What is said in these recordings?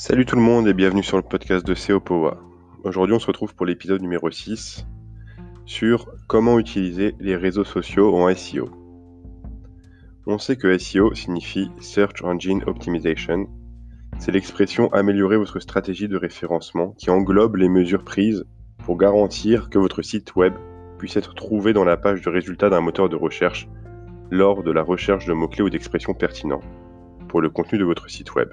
Salut tout le monde et bienvenue sur le podcast de SEO Powa. Aujourd'hui on se retrouve pour l'épisode numéro 6 sur comment utiliser les réseaux sociaux en SEO. On sait que SEO signifie Search Engine Optimization. C'est l'expression améliorer votre stratégie de référencement qui englobe les mesures prises pour garantir que votre site web puisse être trouvé dans la page de résultats d'un moteur de recherche lors de la recherche de mots-clés ou d'expressions pertinents pour le contenu de votre site web.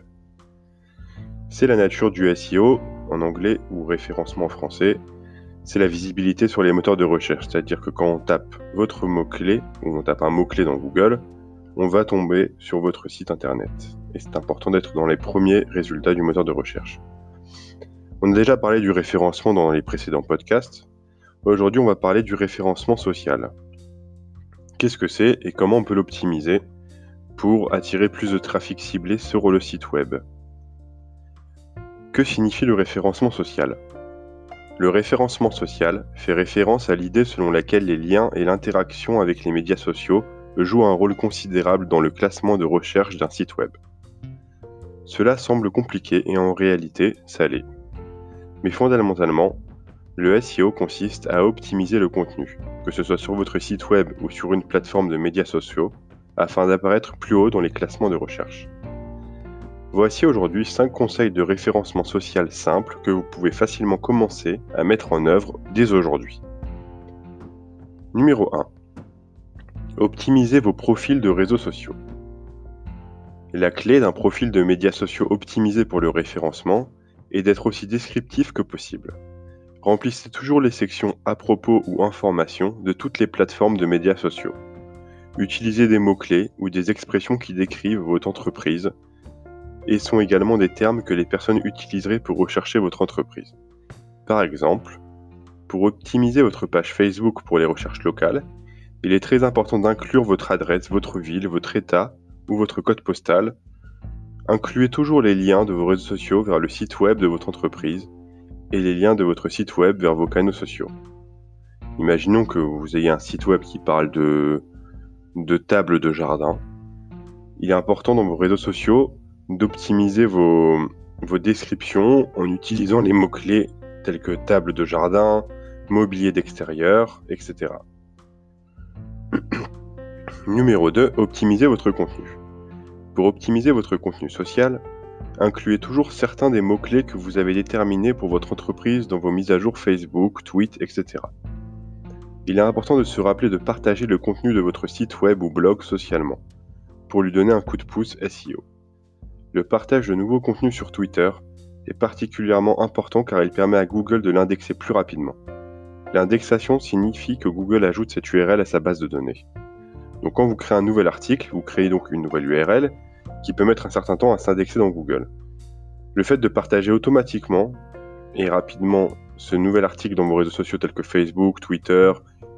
C'est la nature du SEO en anglais ou référencement en français. C'est la visibilité sur les moteurs de recherche, c'est-à-dire que quand on tape votre mot-clé ou on tape un mot-clé dans Google, on va tomber sur votre site internet. Et c'est important d'être dans les premiers résultats du moteur de recherche. On a déjà parlé du référencement dans les précédents podcasts. Aujourd'hui, on va parler du référencement social. Qu'est-ce que c'est et comment on peut l'optimiser pour attirer plus de trafic ciblé sur le site web? Que signifie le référencement social Le référencement social fait référence à l'idée selon laquelle les liens et l'interaction avec les médias sociaux jouent un rôle considérable dans le classement de recherche d'un site web. Cela semble compliqué et en réalité, ça l'est. Mais fondamentalement, le SEO consiste à optimiser le contenu, que ce soit sur votre site web ou sur une plateforme de médias sociaux, afin d'apparaître plus haut dans les classements de recherche. Voici aujourd'hui 5 conseils de référencement social simples que vous pouvez facilement commencer à mettre en œuvre dès aujourd'hui. Numéro 1. Optimisez vos profils de réseaux sociaux. La clé d'un profil de médias sociaux optimisé pour le référencement est d'être aussi descriptif que possible. Remplissez toujours les sections à propos ou informations de toutes les plateformes de médias sociaux. Utilisez des mots-clés ou des expressions qui décrivent votre entreprise et sont également des termes que les personnes utiliseraient pour rechercher votre entreprise. Par exemple, pour optimiser votre page Facebook pour les recherches locales, il est très important d'inclure votre adresse, votre ville, votre état ou votre code postal. Incluez toujours les liens de vos réseaux sociaux vers le site web de votre entreprise et les liens de votre site web vers vos canaux sociaux. Imaginons que vous ayez un site web qui parle de, de tables de jardin. Il est important dans vos réseaux sociaux d'optimiser vos, descriptions en utilisant les mots-clés tels que table de jardin, mobilier d'extérieur, etc. Numéro 2. Optimisez votre contenu. Pour optimiser votre contenu social, incluez toujours certains des mots-clés que vous avez déterminés pour votre entreprise dans vos mises à jour Facebook, Tweet, etc. Il est important de se rappeler de partager le contenu de votre site web ou blog socialement, pour lui donner un coup de pouce SEO. Le partage de nouveaux contenus sur Twitter est particulièrement important car il permet à Google de l'indexer plus rapidement. L'indexation signifie que Google ajoute cette URL à sa base de données. Donc quand vous créez un nouvel article, vous créez donc une nouvelle URL qui peut mettre un certain temps à s'indexer dans Google. Le fait de partager automatiquement et rapidement ce nouvel article dans vos réseaux sociaux tels que Facebook, Twitter,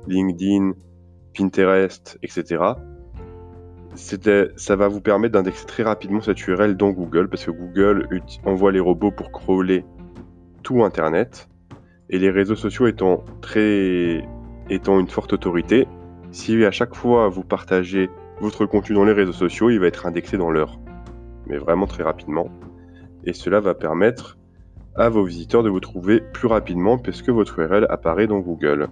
LinkedIn, Pinterest, etc., ça va vous permettre d'indexer très rapidement cette URL dans Google parce que Google envoie les robots pour crawler tout Internet et les réseaux sociaux étant très étant une forte autorité, si à chaque fois vous partagez votre contenu dans les réseaux sociaux, il va être indexé dans l'heure, mais vraiment très rapidement. Et cela va permettre à vos visiteurs de vous trouver plus rapidement puisque votre URL apparaît dans Google.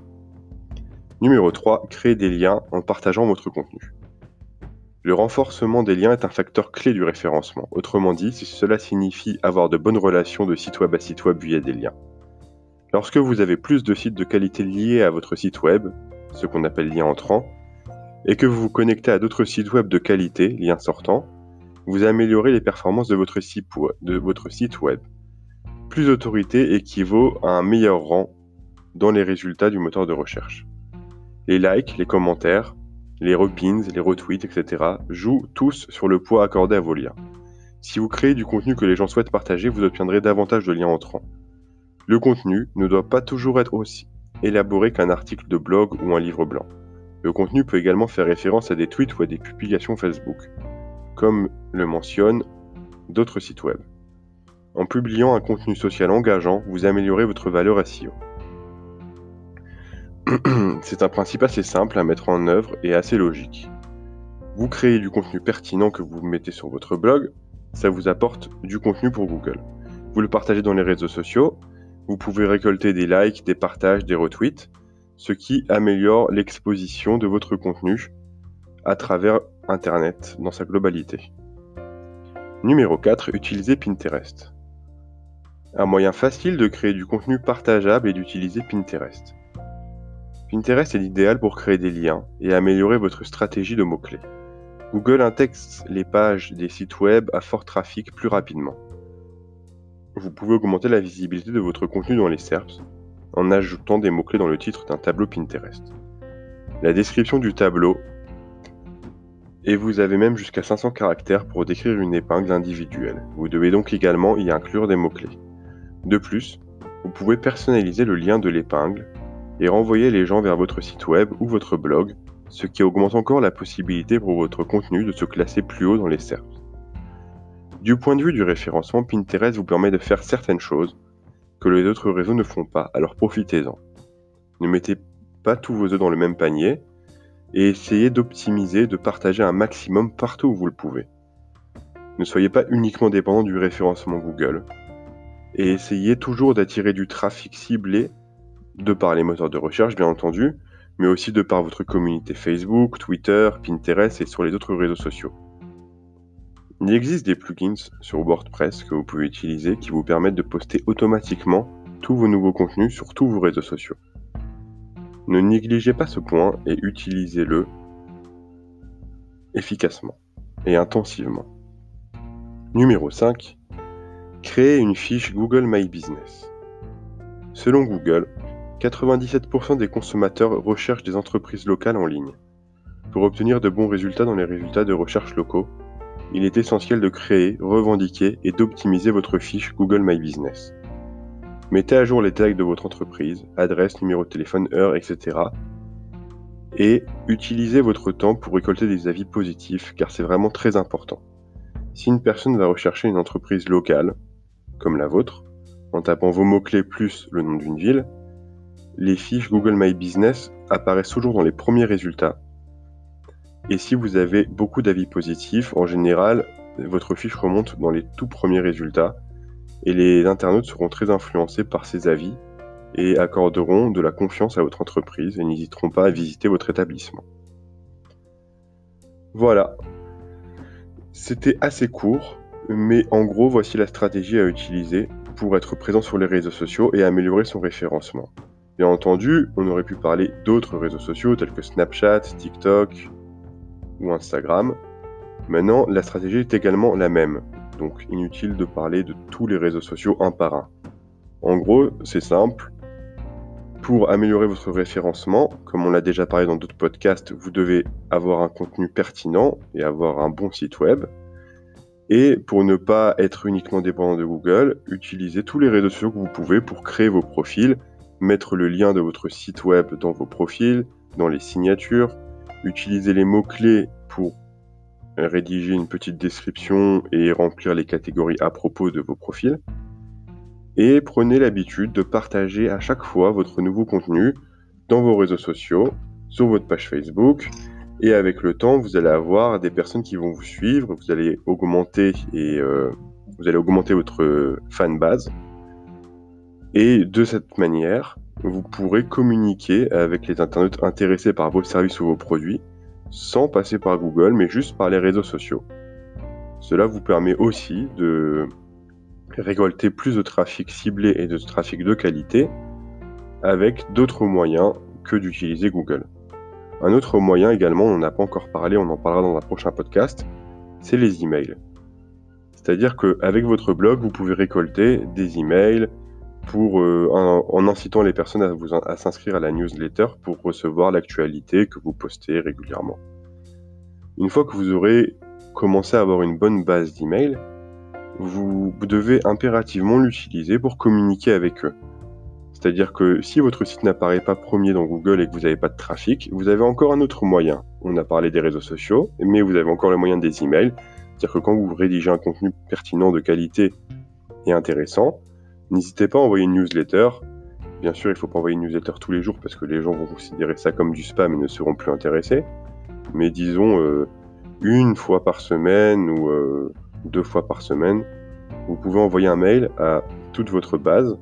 Numéro 3. Créer des liens en partageant votre contenu. Le renforcement des liens est un facteur clé du référencement. Autrement dit, cela signifie avoir de bonnes relations de site web à site web via des liens. Lorsque vous avez plus de sites de qualité liés à votre site web, ce qu'on appelle liens entrants, et que vous vous connectez à d'autres sites web de qualité, liens sortants, vous améliorez les performances de votre site, web. Plus d'autorité équivaut à un meilleur rang dans les résultats du moteur de recherche. Les likes, les commentaires, les repins, les retweets, etc. jouent tous sur le poids accordé à vos liens. Si vous créez du contenu que les gens souhaitent partager, vous obtiendrez davantage de liens entrants. Le contenu ne doit pas toujours être aussi élaboré qu'un article de blog ou un livre blanc. Le contenu peut également faire référence à des tweets ou à des publications Facebook, comme le mentionnent d'autres sites web. En publiant un contenu social engageant, vous améliorez votre valeur SEO. C'est un principe assez simple à mettre en œuvre et assez logique. Vous créez du contenu pertinent que vous mettez sur votre blog, ça vous apporte du contenu pour Google. Vous le partagez dans les réseaux sociaux. Vous pouvez récolter des likes, des partages, des retweets, ce qui améliore l'exposition de votre contenu à travers Internet dans sa globalité. Numéro 4. Utilisez Pinterest. Un moyen facile de créer du contenu partageable est d'utiliser Pinterest. Pinterest est l'idéal pour créer des liens et améliorer votre stratégie de mots-clés. Google intègre les pages des sites web à fort trafic plus rapidement. Vous pouvez augmenter la visibilité de votre contenu dans les SERPs en ajoutant des mots-clés dans le titre d'un tableau Pinterest. La description du tableau et vous avez même jusqu'à 500 caractères pour décrire une épingle individuelle. Vous devez donc également y inclure des mots-clés. De plus, vous pouvez personnaliser le lien de l'épingle et renvoyer les gens vers votre site web ou votre blog, ce qui augmente encore la possibilité pour votre contenu de se classer plus haut dans les SERPs. Du point de vue du référencement, Pinterest vous permet de faire certaines choses que les autres réseaux ne font pas, alors profitez-en. Ne mettez pas tous vos œufs dans le même panier et essayez d'optimiser, de partager un maximum partout où vous le pouvez. Ne soyez pas uniquement dépendant du référencement Google et essayez toujours d'attirer du trafic ciblé de par les moteurs de recherche bien entendu, mais aussi de par votre communauté Facebook, Twitter, Pinterest et sur les autres réseaux sociaux. Il existe des plugins sur WordPress que vous pouvez utiliser qui vous permettent de poster automatiquement tous vos nouveaux contenus sur tous vos réseaux sociaux. Ne négligez pas ce point et utilisez-le efficacement et intensivement. Numéro 5. Créez une fiche Google My Business. Selon Google, 97% des consommateurs recherchent des entreprises locales en ligne. Pour obtenir de bons résultats dans les résultats de recherche locaux, il est essentiel de créer, revendiquer et d'optimiser votre fiche Google My Business. Mettez à jour les tags de votre entreprise, adresse, numéro de téléphone, heure, etc. Et utilisez votre temps pour récolter des avis positifs car c'est vraiment très important. Si une personne va rechercher une entreprise locale, comme la vôtre, en tapant vos mots-clés plus le nom d'une ville, les fiches Google My Business apparaissent toujours dans les premiers résultats. Et si vous avez beaucoup d'avis positifs, en général, votre fiche remonte dans les tout premiers résultats et les internautes seront très influencés par ces avis et accorderont de la confiance à votre entreprise et n'hésiteront pas à visiter votre établissement. Voilà. C'était assez court, mais en gros, voici la stratégie à utiliser pour être présent sur les réseaux sociaux et améliorer son référencement. Bien entendu, on aurait pu parler d'autres réseaux sociaux tels que Snapchat, TikTok ou Instagram. Maintenant, la stratégie est également la même, donc inutile de parler de tous les réseaux sociaux un par un. En gros, c'est simple. Pour améliorer votre référencement, comme on l'a déjà parlé dans d'autres podcasts, vous devez avoir un contenu pertinent et avoir un bon site web. Et pour ne pas être uniquement dépendant de Google, utilisez tous les réseaux sociaux que vous pouvez pour créer vos profils mettre le lien de votre site web dans vos profils, dans les signatures, utiliser les mots-clés pour rédiger une petite description et remplir les catégories à propos de vos profils. Et prenez l'habitude de partager à chaque fois votre nouveau contenu dans vos réseaux sociaux, sur votre page Facebook. Et avec le temps, vous allez avoir des personnes qui vont vous suivre, vous allez augmenter et euh, vous allez augmenter votre fan base et de cette manière, vous pourrez communiquer avec les internautes intéressés par vos services ou vos produits sans passer par Google, mais juste par les réseaux sociaux. Cela vous permet aussi de récolter plus de trafic ciblé et de trafic de qualité avec d'autres moyens que d'utiliser Google. Un autre moyen également, on n'a pas encore parlé, on en parlera dans un prochain podcast, c'est les emails. C'est-à-dire qu'avec votre blog, vous pouvez récolter des emails, euh, en, incitant les personnes à, vous, à s'inscrire à la newsletter pour recevoir l'actualité que vous postez régulièrement. Une fois que vous aurez commencé à avoir une bonne base d'emails, vous, vous devez impérativement l'utiliser pour communiquer avec eux. C'est-à-dire que si votre site n'apparaît pas premier dans Google et que vous n'avez pas de trafic, vous avez encore un autre moyen. On a parlé des réseaux sociaux, mais vous avez encore le moyen des emails. C'est-à-dire que quand vous rédigez un contenu pertinent de qualité et intéressant, N'hésitez pas à envoyer une newsletter. Bien sûr, il ne faut pas envoyer une newsletter tous les jours parce que les gens vont considérer ça comme du spam et ne seront plus intéressés. Mais disons euh, une fois par semaine ou euh, deux fois par semaine, Vous pouvez envoyer un mail à toute votre base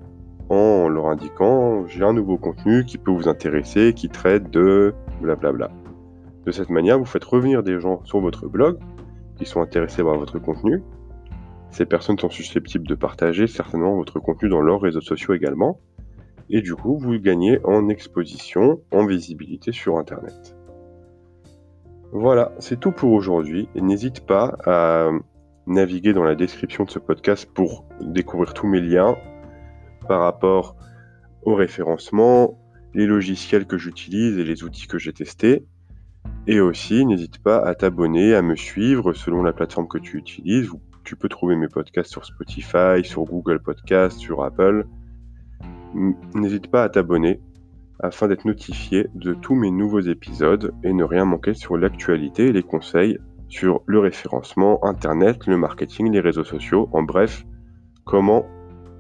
en leur indiquant j'ai un nouveau contenu qui peut vous intéresser, qui traite de blablabla. De cette manière, vous faites revenir des gens sur votre blog qui sont intéressés par votre contenu. Ces personnes sont susceptibles de partager certainement votre contenu dans leurs réseaux sociaux également. Et du coup, vous gagnez en exposition, en visibilité sur Internet. Voilà, c'est tout pour aujourd'hui. N'hésite pas à naviguer dans la description de ce podcast pour découvrir tous mes liens par rapport au référencement, les logiciels que j'utilise et les outils que j'ai testés. Et aussi, n'hésite pas à t'abonner, à me suivre selon la plateforme que tu utilises. Tu peux trouver mes podcasts sur Spotify, sur Google Podcasts, sur Apple. N'hésite pas à t'abonner afin d'être notifié de tous mes nouveaux épisodes et ne rien manquer sur l'actualité et les conseils sur le référencement, Internet, le marketing, les réseaux sociaux, en bref, comment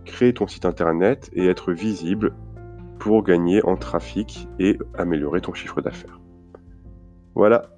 créer ton site Internet et être visible pour gagner en trafic et améliorer ton chiffre d'affaires. Voilà,